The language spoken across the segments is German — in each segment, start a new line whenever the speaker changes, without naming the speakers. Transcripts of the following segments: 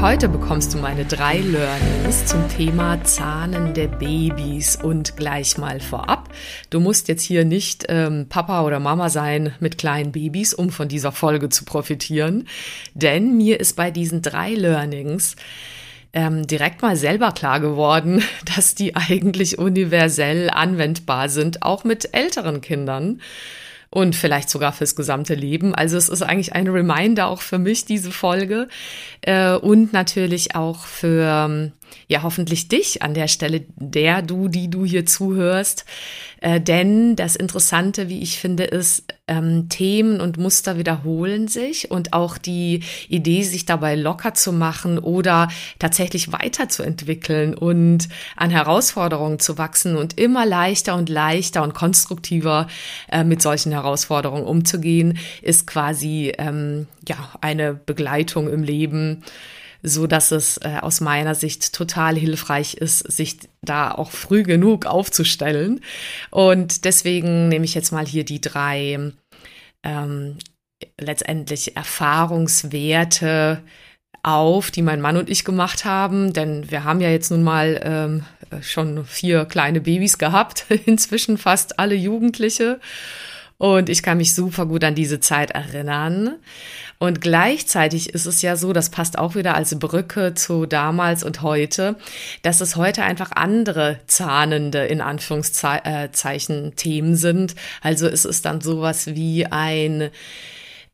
Heute bekommst du meine drei Learnings zum Thema Zahnen der Babys und gleich mal vorab. Du musst jetzt hier nicht ähm, Papa oder Mama sein mit kleinen Babys, um von dieser Folge zu profitieren, denn mir ist bei diesen drei Learnings ähm, direkt mal selber klar geworden, dass die eigentlich universell anwendbar sind, auch mit älteren Kindern und vielleicht sogar fürs gesamte Leben. Also es ist eigentlich ein Reminder auch für mich, diese Folge äh, und natürlich auch für ja hoffentlich dich an der Stelle, der du, die du hier zuhörst. Äh, denn das Interessante, wie ich finde, ist, ähm, Themen und Muster wiederholen sich und auch die Idee, sich dabei locker zu machen oder tatsächlich weiterzuentwickeln und an Herausforderungen zu wachsen und immer leichter und leichter und konstruktiver äh, mit solchen Herausforderungen umzugehen, ist quasi ähm, ja eine Begleitung im Leben so dass es äh, aus meiner Sicht total hilfreich ist, sich da auch früh genug aufzustellen. Und deswegen nehme ich jetzt mal hier die drei ähm, letztendlich Erfahrungswerte auf, die mein Mann und ich gemacht haben, denn wir haben ja jetzt nun mal ähm, schon vier kleine Babys gehabt, inzwischen fast alle Jugendliche. Und ich kann mich super gut an diese Zeit erinnern. Und gleichzeitig ist es ja so, das passt auch wieder als Brücke zu damals und heute, dass es heute einfach andere zahnende, in Anführungszeichen, äh, Themen sind. Also es ist dann sowas wie ein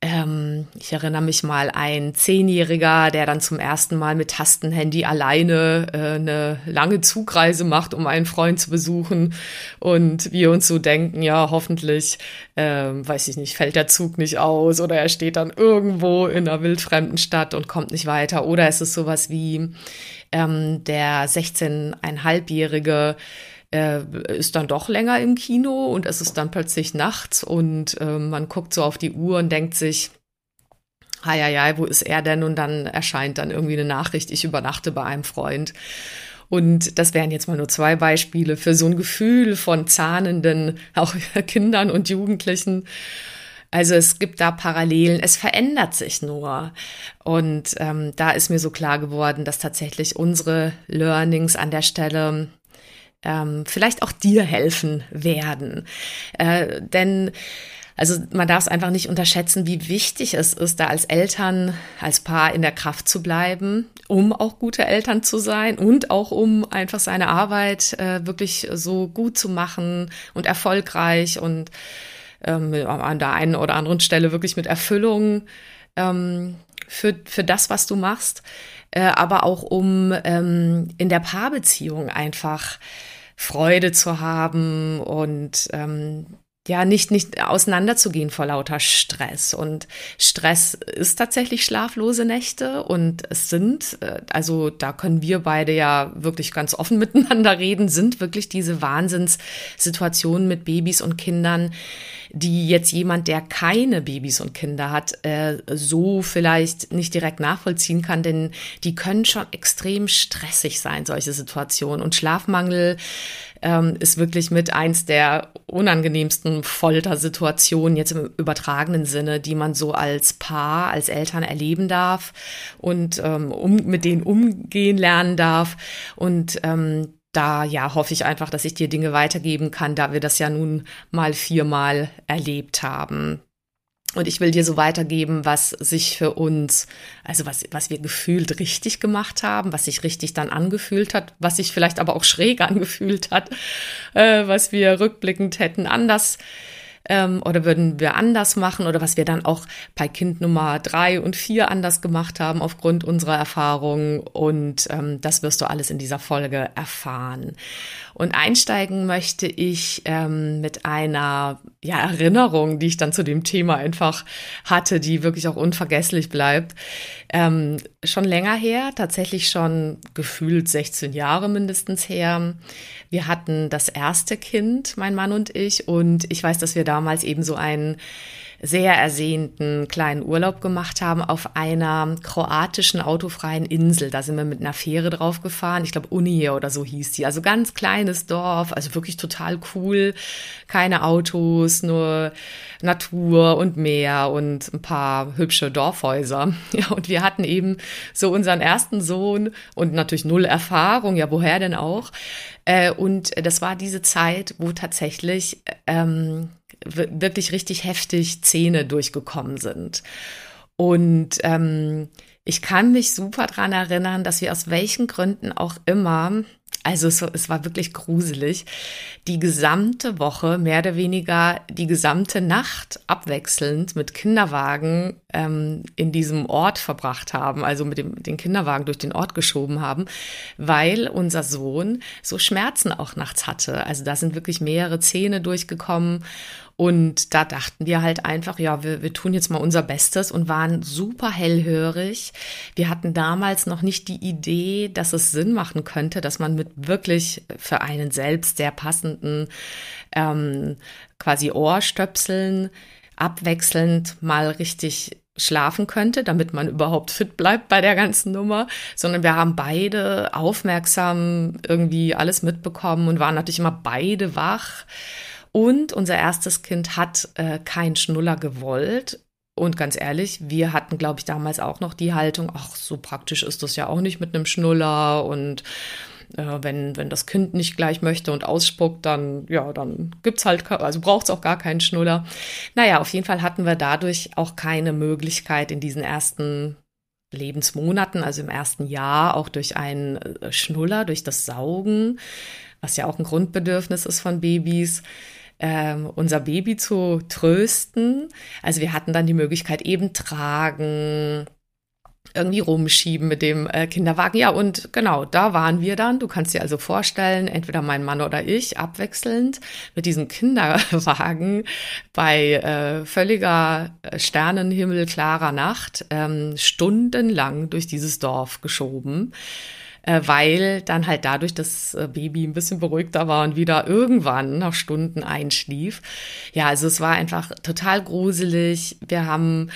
ähm, ich erinnere mich mal, ein Zehnjähriger, der dann zum ersten Mal mit Tastenhandy alleine äh, eine lange Zugreise macht, um einen Freund zu besuchen. Und wir uns so denken, ja, hoffentlich, ähm, weiß ich nicht, fällt der Zug nicht aus oder er steht dann irgendwo in einer wildfremden Stadt und kommt nicht weiter. Oder es ist sowas wie ähm, der 16,5-jährige, äh, ist dann doch länger im Kino und es ist dann plötzlich nachts und äh, man guckt so auf die Uhr und denkt sich, ja, ja, wo ist er denn? Und dann erscheint dann irgendwie eine Nachricht, ich übernachte bei einem Freund. Und das wären jetzt mal nur zwei Beispiele für so ein Gefühl von zahnenden, auch Kindern und Jugendlichen. Also es gibt da Parallelen, es verändert sich nur. Und ähm, da ist mir so klar geworden, dass tatsächlich unsere Learnings an der Stelle ähm, vielleicht auch dir helfen werden. Äh, denn also man darf es einfach nicht unterschätzen, wie wichtig es ist, da als Eltern, als Paar in der Kraft zu bleiben, um auch gute Eltern zu sein und auch um einfach seine Arbeit äh, wirklich so gut zu machen und erfolgreich und ähm, an der einen oder anderen Stelle wirklich mit Erfüllung ähm, für, für das, was du machst, äh, aber auch um ähm, in der Paarbeziehung einfach Freude zu haben und ähm, ja, nicht, nicht auseinanderzugehen vor lauter Stress. Und Stress ist tatsächlich schlaflose Nächte und es sind, äh, also da können wir beide ja wirklich ganz offen miteinander reden, sind wirklich diese Wahnsinnssituationen mit Babys und Kindern, die jetzt jemand, der keine Babys und Kinder hat, äh, so vielleicht nicht direkt nachvollziehen kann, denn die können schon extrem stressig sein, solche Situationen. Und Schlafmangel ähm, ist wirklich mit eins der unangenehmsten Foltersituationen jetzt im übertragenen Sinne, die man so als Paar, als Eltern erleben darf und ähm, um, mit denen umgehen lernen darf. Und ähm, da ja hoffe ich einfach, dass ich dir Dinge weitergeben kann, da wir das ja nun mal viermal erlebt haben. Und ich will dir so weitergeben, was sich für uns, also was, was wir gefühlt richtig gemacht haben, was sich richtig dann angefühlt hat, was sich vielleicht aber auch schräg angefühlt hat, äh, was wir rückblickend hätten anders ähm, oder würden wir anders machen oder was wir dann auch bei Kind Nummer drei und vier anders gemacht haben aufgrund unserer Erfahrungen. Und ähm, das wirst du alles in dieser Folge erfahren. Und einsteigen möchte ich ähm, mit einer ja, Erinnerung, die ich dann zu dem Thema einfach hatte, die wirklich auch unvergesslich bleibt. Ähm, schon länger her, tatsächlich schon gefühlt 16 Jahre mindestens her. Wir hatten das erste Kind, mein Mann und ich, und ich weiß, dass wir damals eben so einen sehr ersehnten kleinen Urlaub gemacht haben auf einer kroatischen autofreien Insel. Da sind wir mit einer Fähre drauf gefahren. Ich glaube, Unije oder so hieß die. Also ganz kleines Dorf, also wirklich total cool. Keine Autos, nur Natur und Meer und ein paar hübsche Dorfhäuser. Ja, und wir hatten eben so unseren ersten Sohn und natürlich null Erfahrung. Ja, woher denn auch? Äh, und das war diese Zeit, wo tatsächlich ähm, wirklich richtig heftig Zähne durchgekommen sind. Und ähm, ich kann mich super dran erinnern, dass wir aus welchen Gründen auch immer, also es, es, war wirklich gruselig, die gesamte Woche, mehr oder weniger die gesamte Nacht abwechselnd mit Kinderwagen ähm, in diesem Ort verbracht haben, also mit dem den Kinderwagen durch den Ort geschoben haben, weil unser Sohn so Schmerzen auch nachts hatte. Also da sind wirklich mehrere Zähne durchgekommen und da dachten wir halt einfach, ja, wir, wir tun jetzt mal unser Bestes und waren super hellhörig. Wir hatten damals noch nicht die Idee, dass es Sinn machen könnte, dass man mit wirklich für einen selbst sehr passenden ähm, quasi Ohrstöpseln abwechselnd mal richtig schlafen könnte, damit man überhaupt fit bleibt bei der ganzen Nummer, sondern wir haben beide aufmerksam irgendwie alles mitbekommen und waren natürlich immer beide wach. Und unser erstes Kind hat äh, kein Schnuller gewollt. Und ganz ehrlich, wir hatten, glaube ich, damals auch noch die Haltung, ach, so praktisch ist das ja auch nicht mit einem Schnuller. Und äh, wenn, wenn das Kind nicht gleich möchte und ausspuckt, dann, ja, dann gibt's halt, also braucht's auch gar keinen Schnuller. Naja, auf jeden Fall hatten wir dadurch auch keine Möglichkeit in diesen ersten Lebensmonaten, also im ersten Jahr, auch durch einen äh, Schnuller, durch das Saugen, was ja auch ein Grundbedürfnis ist von Babys, ähm, unser Baby zu trösten. Also wir hatten dann die Möglichkeit eben tragen, irgendwie rumschieben mit dem äh, Kinderwagen. Ja, und genau, da waren wir dann. Du kannst dir also vorstellen, entweder mein Mann oder ich abwechselnd mit diesem Kinderwagen bei äh, völliger äh, Sternenhimmel, klarer Nacht, ähm, stundenlang durch dieses Dorf geschoben weil dann halt dadurch das äh, Baby ein bisschen beruhigter war und wieder irgendwann nach Stunden einschlief. Ja, also es war einfach total gruselig. Wir haben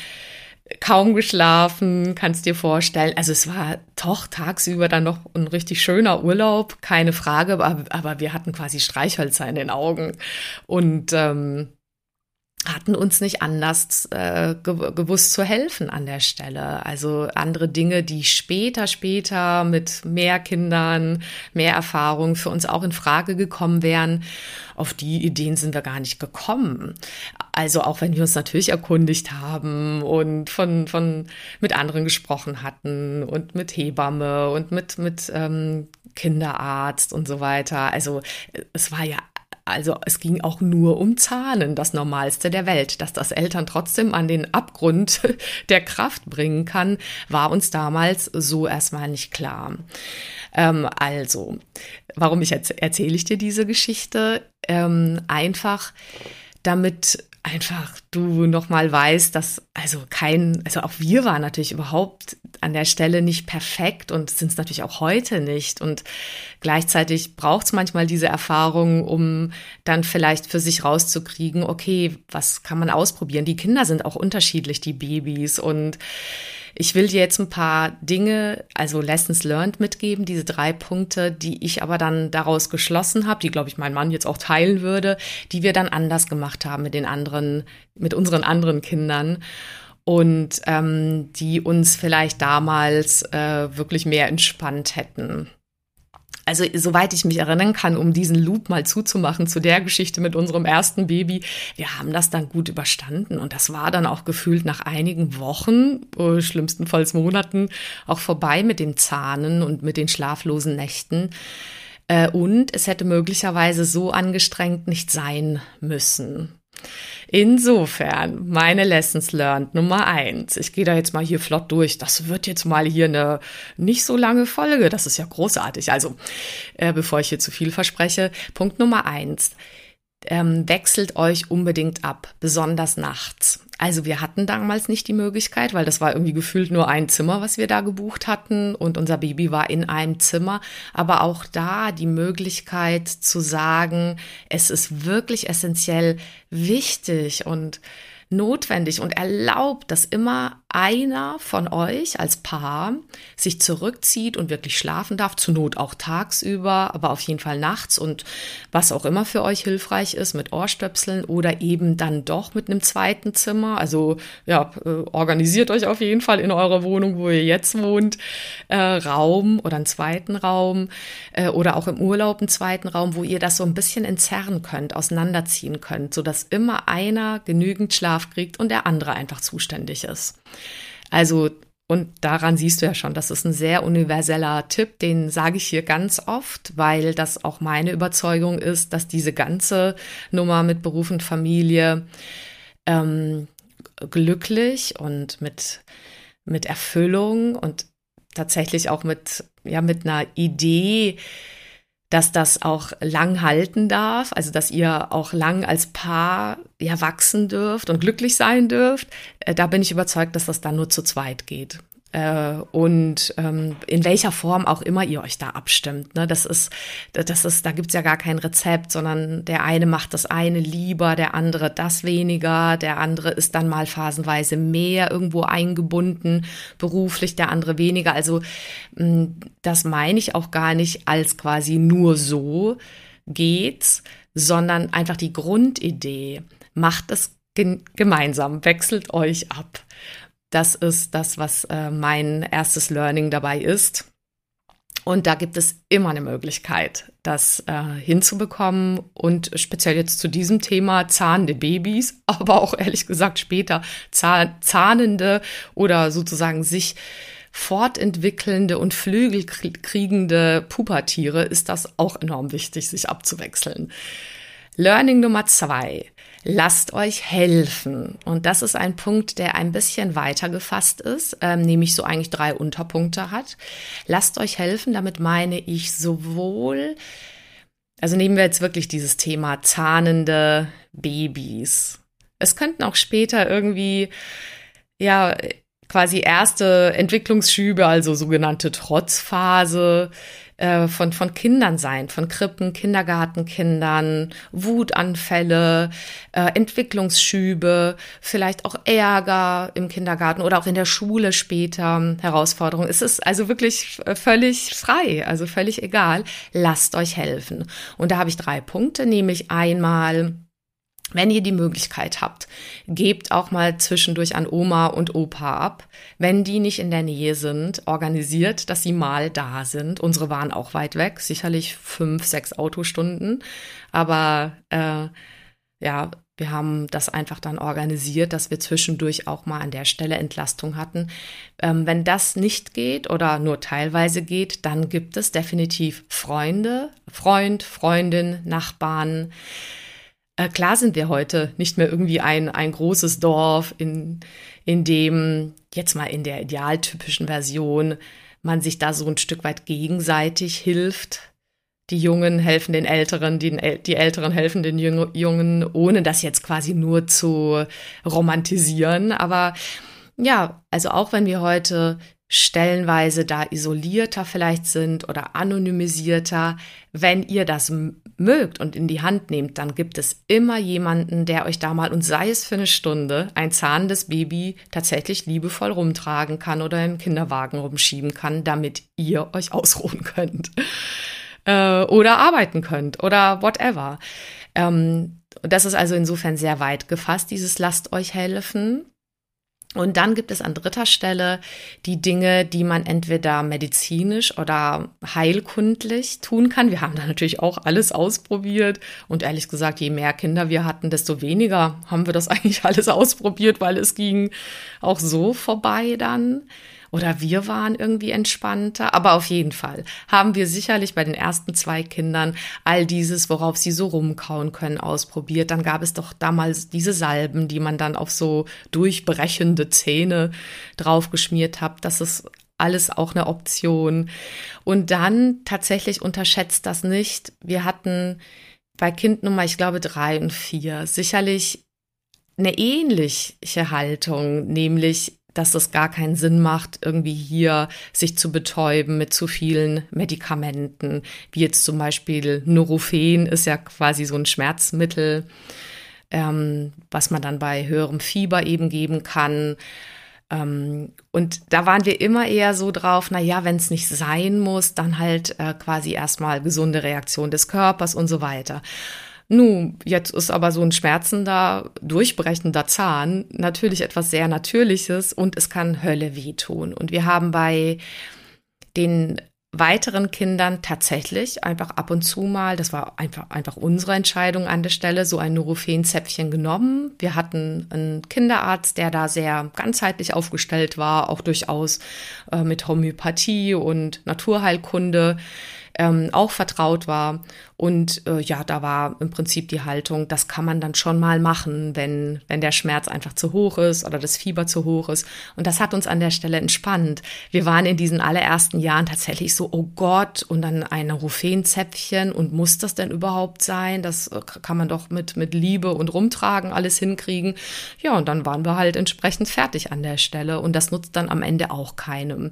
kaum geschlafen, kannst dir vorstellen. Also es war doch tagsüber dann noch ein richtig schöner Urlaub, keine Frage, aber, aber wir hatten quasi Streichhölzer in den Augen. Und ähm, hatten uns nicht anders äh, ge gewusst zu helfen an der Stelle. Also andere Dinge, die später, später mit mehr Kindern, mehr Erfahrung für uns auch in Frage gekommen wären, auf die Ideen sind wir gar nicht gekommen. Also auch wenn wir uns natürlich erkundigt haben und von, von mit anderen gesprochen hatten und mit Hebamme und mit, mit ähm, Kinderarzt und so weiter. Also es war ja also es ging auch nur um Zahlen, das Normalste der Welt. Dass das Eltern trotzdem an den Abgrund der Kraft bringen kann, war uns damals so erstmal nicht klar. Ähm, also, warum ich erzähle ich dir diese Geschichte? Ähm, einfach, damit einfach du nochmal weißt, dass also kein, also auch wir waren natürlich überhaupt an der Stelle nicht perfekt und sind es natürlich auch heute nicht. Und gleichzeitig braucht es manchmal diese Erfahrung, um dann vielleicht für sich rauszukriegen, okay, was kann man ausprobieren? Die Kinder sind auch unterschiedlich, die Babys und ich will dir jetzt ein paar Dinge, also Lessons learned mitgeben, diese drei Punkte, die ich aber dann daraus geschlossen habe, die, glaube ich, mein Mann jetzt auch teilen würde, die wir dann anders gemacht haben mit den anderen, mit unseren anderen Kindern. Und ähm, die uns vielleicht damals äh, wirklich mehr entspannt hätten also soweit ich mich erinnern kann, um diesen Loop mal zuzumachen zu der Geschichte mit unserem ersten Baby, wir haben das dann gut überstanden und das war dann auch gefühlt nach einigen Wochen, äh, schlimmstenfalls Monaten, auch vorbei mit dem Zahnen und mit den schlaflosen Nächten. Äh, und es hätte möglicherweise so angestrengt nicht sein müssen. Insofern, meine Lessons learned Nummer eins. Ich gehe da jetzt mal hier flott durch. Das wird jetzt mal hier eine nicht so lange Folge. Das ist ja großartig. Also, äh, bevor ich hier zu viel verspreche, Punkt Nummer eins ähm, wechselt euch unbedingt ab, besonders nachts. Also wir hatten damals nicht die Möglichkeit, weil das war irgendwie gefühlt nur ein Zimmer, was wir da gebucht hatten und unser Baby war in einem Zimmer. Aber auch da die Möglichkeit zu sagen, es ist wirklich essentiell wichtig und notwendig und erlaubt, dass immer einer von euch als Paar sich zurückzieht und wirklich schlafen darf, zur Not auch tagsüber, aber auf jeden Fall nachts und was auch immer für euch hilfreich ist mit Ohrstöpseln oder eben dann doch mit einem zweiten Zimmer. Also ja, äh, organisiert euch auf jeden Fall in eurer Wohnung, wo ihr jetzt wohnt, äh, Raum oder einen zweiten Raum äh, oder auch im Urlaub einen zweiten Raum, wo ihr das so ein bisschen entzerren könnt, auseinanderziehen könnt, sodass immer einer genügend Schlaf kriegt und der andere einfach zuständig ist. Also, und daran siehst du ja schon, das ist ein sehr universeller Tipp, den sage ich hier ganz oft, weil das auch meine Überzeugung ist, dass diese ganze Nummer mit Beruf und Familie ähm, glücklich und mit, mit Erfüllung und tatsächlich auch mit, ja, mit einer Idee, dass das auch lang halten darf, also dass ihr auch lang als Paar ja wachsen dürft und glücklich sein dürft, äh, da bin ich überzeugt, dass das dann nur zu zweit geht und ähm, in welcher Form auch immer ihr euch da abstimmt. Ne? Das ist, das ist, da gibt's ja gar kein Rezept, sondern der eine macht das eine lieber, der andere das weniger, der andere ist dann mal phasenweise mehr irgendwo eingebunden, beruflich, der andere weniger. Also mh, das meine ich auch gar nicht als quasi nur so geht's, sondern einfach die Grundidee. Macht es gemeinsam, wechselt euch ab. Das ist das, was äh, mein erstes Learning dabei ist. Und da gibt es immer eine Möglichkeit, das äh, hinzubekommen. Und speziell jetzt zu diesem Thema zahnende Babys, aber auch ehrlich gesagt später zahn zahnende oder sozusagen sich fortentwickelnde und Flügel kriegende Pubertiere ist das auch enorm wichtig, sich abzuwechseln. Learning Nummer zwei. Lasst euch helfen. Und das ist ein Punkt, der ein bisschen weiter gefasst ist, ähm, nämlich so eigentlich drei Unterpunkte hat. Lasst euch helfen, damit meine ich sowohl, also nehmen wir jetzt wirklich dieses Thema zahnende Babys. Es könnten auch später irgendwie, ja, quasi erste Entwicklungsschübe, also sogenannte Trotzphase, äh, von, von Kindern sein, von Krippen, Kindergartenkindern, Wutanfälle, äh, Entwicklungsschübe, vielleicht auch Ärger im Kindergarten oder auch in der Schule später, Herausforderungen. Es ist also wirklich völlig frei, also völlig egal. Lasst euch helfen. Und da habe ich drei Punkte, nämlich einmal wenn ihr die Möglichkeit habt, gebt auch mal zwischendurch an Oma und Opa ab. Wenn die nicht in der Nähe sind, organisiert, dass sie mal da sind. Unsere waren auch weit weg, sicherlich fünf, sechs Autostunden. Aber äh, ja, wir haben das einfach dann organisiert, dass wir zwischendurch auch mal an der Stelle Entlastung hatten. Ähm, wenn das nicht geht oder nur teilweise geht, dann gibt es definitiv Freunde, Freund, Freundin, Nachbarn äh, klar sind wir heute nicht mehr irgendwie ein, ein großes Dorf, in, in dem jetzt mal in der idealtypischen Version man sich da so ein Stück weit gegenseitig hilft. Die Jungen helfen den Älteren, die, die Älteren helfen den Jungen, ohne das jetzt quasi nur zu romantisieren. Aber ja, also auch wenn wir heute stellenweise da isolierter vielleicht sind oder anonymisierter. Wenn ihr das mögt und in die Hand nehmt, dann gibt es immer jemanden, der euch da mal, und sei es für eine Stunde, ein zahnendes Baby tatsächlich liebevoll rumtragen kann oder im Kinderwagen rumschieben kann, damit ihr euch ausruhen könnt. Äh, oder arbeiten könnt oder whatever. Ähm, das ist also insofern sehr weit gefasst, dieses Lasst euch helfen. Und dann gibt es an dritter Stelle die Dinge, die man entweder medizinisch oder heilkundlich tun kann. Wir haben da natürlich auch alles ausprobiert. Und ehrlich gesagt, je mehr Kinder wir hatten, desto weniger haben wir das eigentlich alles ausprobiert, weil es ging auch so vorbei dann. Oder wir waren irgendwie entspannter. Aber auf jeden Fall haben wir sicherlich bei den ersten zwei Kindern all dieses, worauf sie so rumkauen können, ausprobiert. Dann gab es doch damals diese Salben, die man dann auf so durchbrechende Zähne draufgeschmiert hat. Das ist alles auch eine Option. Und dann tatsächlich unterschätzt das nicht. Wir hatten bei Kind Nummer, ich glaube, drei und vier sicherlich eine ähnliche Haltung, nämlich dass es gar keinen Sinn macht, irgendwie hier sich zu betäuben mit zu vielen Medikamenten, wie jetzt zum Beispiel Nurofen ist ja quasi so ein Schmerzmittel, ähm, was man dann bei höherem Fieber eben geben kann. Ähm, und da waren wir immer eher so drauf, na ja, wenn es nicht sein muss, dann halt äh, quasi erstmal gesunde Reaktion des Körpers und so weiter. Nu, jetzt ist aber so ein schmerzender, durchbrechender Zahn natürlich etwas sehr Natürliches und es kann Hölle wehtun. Und wir haben bei den weiteren Kindern tatsächlich einfach ab und zu mal, das war einfach, einfach unsere Entscheidung an der Stelle, so ein Nurofen-Zäpfchen genommen. Wir hatten einen Kinderarzt, der da sehr ganzheitlich aufgestellt war, auch durchaus äh, mit Homöopathie und Naturheilkunde ähm, auch vertraut war. Und äh, ja, da war im Prinzip die Haltung, das kann man dann schon mal machen, wenn, wenn der Schmerz einfach zu hoch ist oder das Fieber zu hoch ist. Und das hat uns an der Stelle entspannt. Wir waren in diesen allerersten Jahren tatsächlich so, oh Gott, und dann ein Ruphenzäpfchen und muss das denn überhaupt sein? Das äh, kann man doch mit, mit Liebe und Rumtragen alles hinkriegen. Ja, und dann waren wir halt entsprechend fertig an der Stelle. Und das nutzt dann am Ende auch keinem.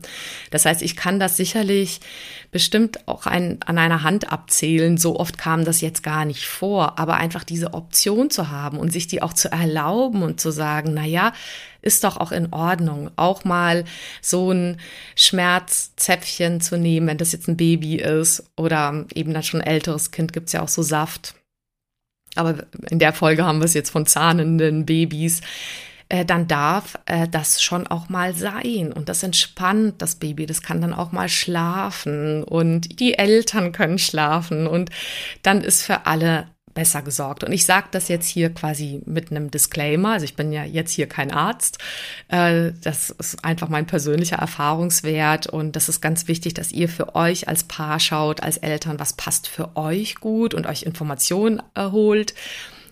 Das heißt, ich kann das sicherlich bestimmt auch ein, an einer Hand abzählen, so oft kam das jetzt gar nicht vor, aber einfach diese Option zu haben und sich die auch zu erlauben und zu sagen, na ja, ist doch auch in Ordnung, auch mal so ein Schmerzzäpfchen zu nehmen, wenn das jetzt ein Baby ist oder eben dann schon ein älteres Kind, gibt's ja auch so Saft. Aber in der Folge haben wir es jetzt von zahnenden Babys äh, dann darf äh, das schon auch mal sein. Und das entspannt das Baby. Das kann dann auch mal schlafen und die Eltern können schlafen. Und dann ist für alle besser gesorgt. Und ich sage das jetzt hier quasi mit einem Disclaimer. Also ich bin ja jetzt hier kein Arzt. Äh, das ist einfach mein persönlicher Erfahrungswert. Und das ist ganz wichtig, dass ihr für euch als Paar schaut, als Eltern, was passt für euch gut und euch Informationen erholt.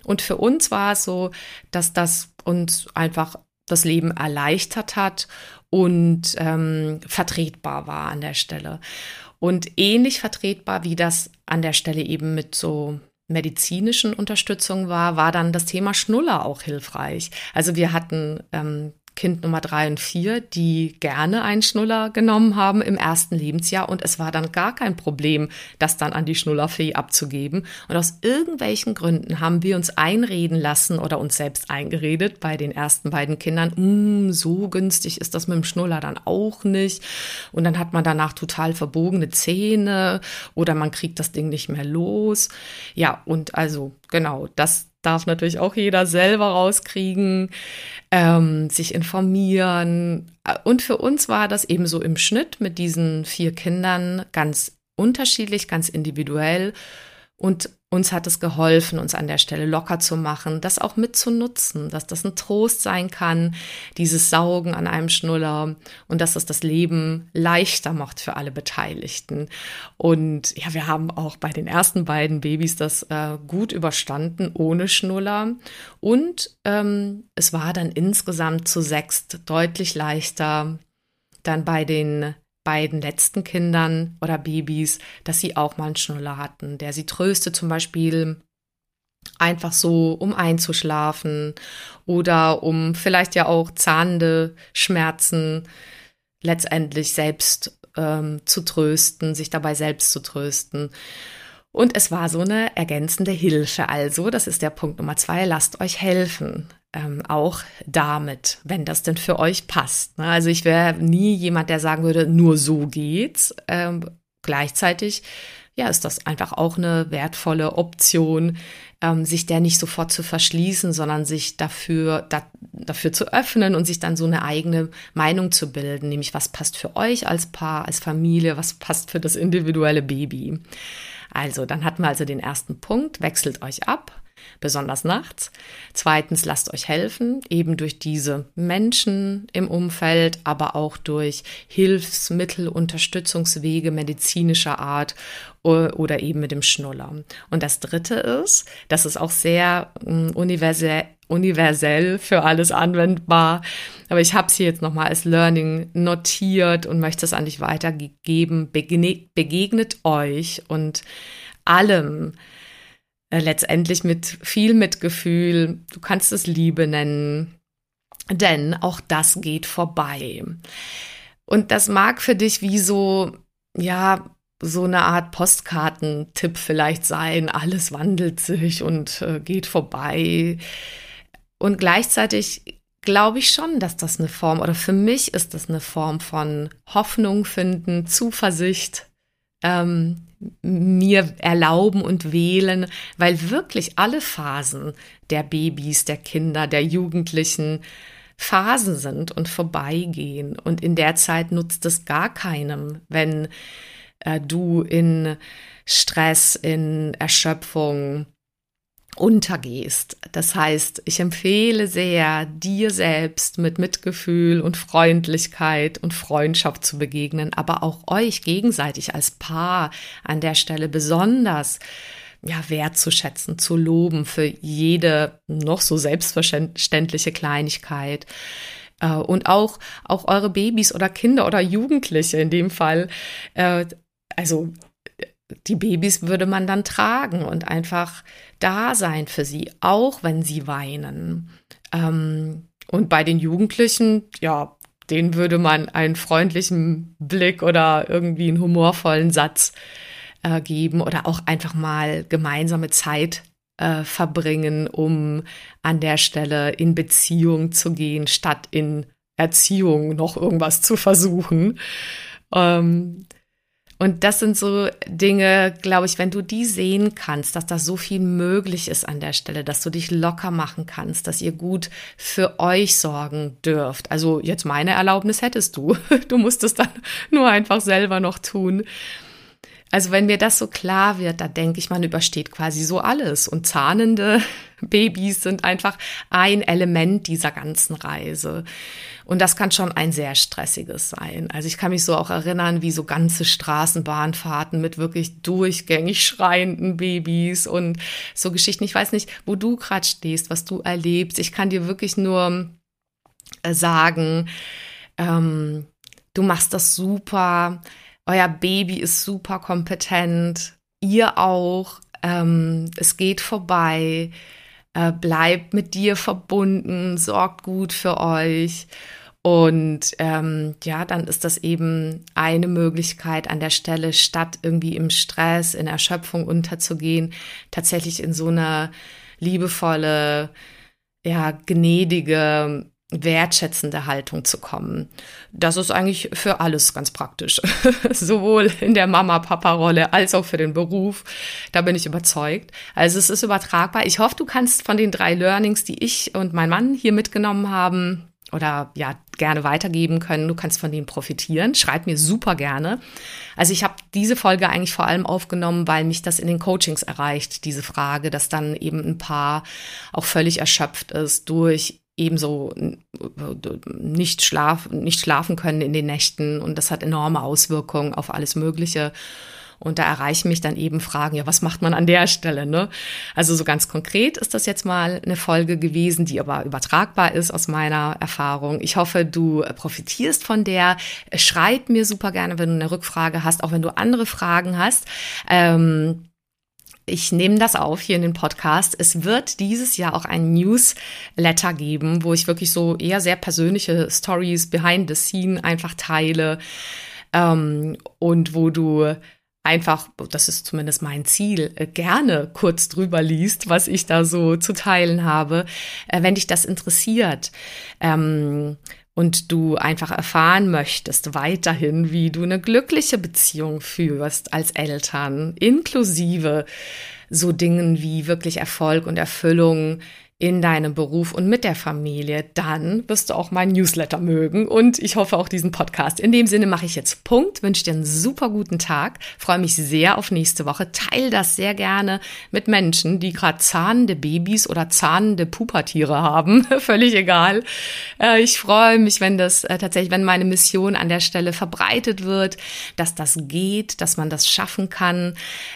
Und für uns war es so, dass das uns einfach das Leben erleichtert hat und ähm, vertretbar war an der Stelle. Und ähnlich vertretbar, wie das an der Stelle eben mit so medizinischen Unterstützung war, war dann das Thema Schnuller auch hilfreich. Also wir hatten ähm, Kind Nummer drei und vier, die gerne einen Schnuller genommen haben im ersten Lebensjahr und es war dann gar kein Problem, das dann an die Schnullerfee abzugeben. Und aus irgendwelchen Gründen haben wir uns einreden lassen oder uns selbst eingeredet bei den ersten beiden Kindern, mm, so günstig ist das mit dem Schnuller dann auch nicht. Und dann hat man danach total verbogene Zähne oder man kriegt das Ding nicht mehr los. Ja, und also genau, das darf natürlich auch jeder selber rauskriegen, ähm, sich informieren. Und für uns war das eben so im Schnitt mit diesen vier Kindern ganz unterschiedlich, ganz individuell. Und uns hat es geholfen, uns an der Stelle locker zu machen, das auch mitzunutzen, dass das ein Trost sein kann, dieses Saugen an einem Schnuller und dass es das Leben leichter macht für alle Beteiligten. Und ja, wir haben auch bei den ersten beiden Babys das äh, gut überstanden ohne Schnuller. Und ähm, es war dann insgesamt zu sechst deutlich leichter, dann bei den beiden letzten Kindern oder Babys, dass sie auch mal einen Schnuller hatten, der sie tröstet zum Beispiel einfach so, um einzuschlafen oder um vielleicht ja auch zahnende Schmerzen letztendlich selbst ähm, zu trösten, sich dabei selbst zu trösten. Und es war so eine ergänzende Hilfe. Also, das ist der Punkt Nummer zwei, lasst euch helfen ähm, auch damit, wenn das denn für euch passt. Ne? Also ich wäre nie jemand, der sagen würde, nur so geht's. Ähm, gleichzeitig, ja, ist das einfach auch eine wertvolle Option, ähm, sich der nicht sofort zu verschließen, sondern sich dafür, da, dafür zu öffnen und sich dann so eine eigene Meinung zu bilden, nämlich was passt für euch als Paar, als Familie, was passt für das individuelle Baby. Also, dann hatten wir also den ersten Punkt, wechselt euch ab besonders nachts. Zweitens, lasst euch helfen, eben durch diese Menschen im Umfeld, aber auch durch Hilfsmittel, Unterstützungswege medizinischer Art oder eben mit dem Schnuller. Und das Dritte ist, das ist auch sehr hm, universell, universell für alles anwendbar. Aber ich habe es hier jetzt nochmal als Learning notiert und möchte es an dich weitergeben. Begne begegnet euch und allem äh, letztendlich mit viel Mitgefühl. Du kannst es Liebe nennen, denn auch das geht vorbei. Und das mag für dich wie so, ja, so eine Art Postkartentipp vielleicht sein. Alles wandelt sich und äh, geht vorbei. Und gleichzeitig glaube ich schon, dass das eine Form, oder für mich ist das eine Form von Hoffnung finden, Zuversicht, ähm, mir erlauben und wählen, weil wirklich alle Phasen der Babys, der Kinder, der Jugendlichen Phasen sind und vorbeigehen. Und in der Zeit nutzt es gar keinem, wenn äh, du in Stress, in Erschöpfung, untergehst. Das heißt, ich empfehle sehr, dir selbst mit Mitgefühl und Freundlichkeit und Freundschaft zu begegnen, aber auch euch gegenseitig als Paar an der Stelle besonders ja, wertzuschätzen, zu loben für jede noch so selbstverständliche Kleinigkeit. Äh, und auch, auch eure Babys oder Kinder oder Jugendliche in dem Fall, äh, also die Babys würde man dann tragen und einfach da sein für sie, auch wenn sie weinen. Ähm, und bei den Jugendlichen, ja, denen würde man einen freundlichen Blick oder irgendwie einen humorvollen Satz äh, geben oder auch einfach mal gemeinsame Zeit äh, verbringen, um an der Stelle in Beziehung zu gehen, statt in Erziehung noch irgendwas zu versuchen. Ähm, und das sind so Dinge, glaube ich, wenn du die sehen kannst, dass da so viel möglich ist an der Stelle, dass du dich locker machen kannst, dass ihr gut für euch sorgen dürft. Also jetzt meine Erlaubnis hättest du. Du musst es dann nur einfach selber noch tun. Also wenn mir das so klar wird, da denke ich, man übersteht quasi so alles. Und zahnende Babys sind einfach ein Element dieser ganzen Reise. Und das kann schon ein sehr stressiges sein. Also ich kann mich so auch erinnern, wie so ganze Straßenbahnfahrten mit wirklich durchgängig schreienden Babys und so Geschichten. Ich weiß nicht, wo du gerade stehst, was du erlebst. Ich kann dir wirklich nur äh, sagen, ähm, du machst das super euer Baby ist super kompetent, ihr auch, ähm, es geht vorbei, äh, bleibt mit dir verbunden, sorgt gut für euch. Und ähm, ja, dann ist das eben eine Möglichkeit an der Stelle, statt irgendwie im Stress, in Erschöpfung unterzugehen, tatsächlich in so eine liebevolle, ja, gnädige wertschätzende Haltung zu kommen. Das ist eigentlich für alles ganz praktisch. Sowohl in der Mama-Papa-Rolle als auch für den Beruf. Da bin ich überzeugt. Also es ist übertragbar. Ich hoffe, du kannst von den drei Learnings, die ich und mein Mann hier mitgenommen haben, oder ja gerne weitergeben können. Du kannst von denen profitieren. Schreib mir super gerne. Also ich habe diese Folge eigentlich vor allem aufgenommen, weil mich das in den Coachings erreicht, diese Frage, dass dann eben ein Paar auch völlig erschöpft ist durch ebenso nicht, schlaf, nicht schlafen können in den Nächten und das hat enorme Auswirkungen auf alles Mögliche. Und da erreichen mich dann eben Fragen, ja, was macht man an der Stelle? Ne? Also so ganz konkret ist das jetzt mal eine Folge gewesen, die aber übertragbar ist aus meiner Erfahrung. Ich hoffe, du profitierst von der. Schreib mir super gerne, wenn du eine Rückfrage hast, auch wenn du andere Fragen hast. Ähm, ich nehme das auf hier in den Podcast. Es wird dieses Jahr auch ein Newsletter geben, wo ich wirklich so eher sehr persönliche Stories behind the scene einfach teile ähm, und wo du einfach, das ist zumindest mein Ziel, äh, gerne kurz drüber liest, was ich da so zu teilen habe, äh, wenn dich das interessiert. Ähm, und du einfach erfahren möchtest weiterhin, wie du eine glückliche Beziehung führst als Eltern, inklusive so Dingen wie wirklich Erfolg und Erfüllung in deinem Beruf und mit der Familie, dann wirst du auch meinen Newsletter mögen und ich hoffe auch diesen Podcast. In dem Sinne mache ich jetzt Punkt, wünsche dir einen super guten Tag, freue mich sehr auf nächste Woche. Teil das sehr gerne mit Menschen, die gerade zahnende Babys oder zahnende Pupertiere haben, völlig egal. Äh, ich freue mich, wenn das äh, tatsächlich, wenn meine Mission an der Stelle verbreitet wird, dass das geht, dass man das schaffen kann,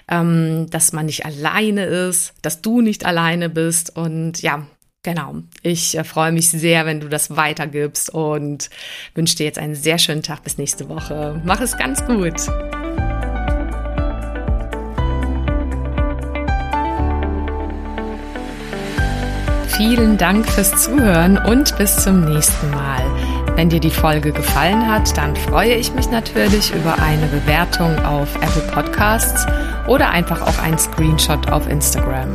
ähm, dass man nicht alleine ist, dass du nicht alleine bist und ja, genau. Ich äh, freue mich sehr, wenn du das weitergibst und wünsche dir jetzt einen sehr schönen Tag bis nächste Woche. Mach es ganz gut. Vielen Dank fürs Zuhören und bis zum nächsten Mal. Wenn dir die Folge gefallen hat, dann freue ich mich natürlich über eine Bewertung auf Apple Podcasts oder einfach auch einen Screenshot auf Instagram.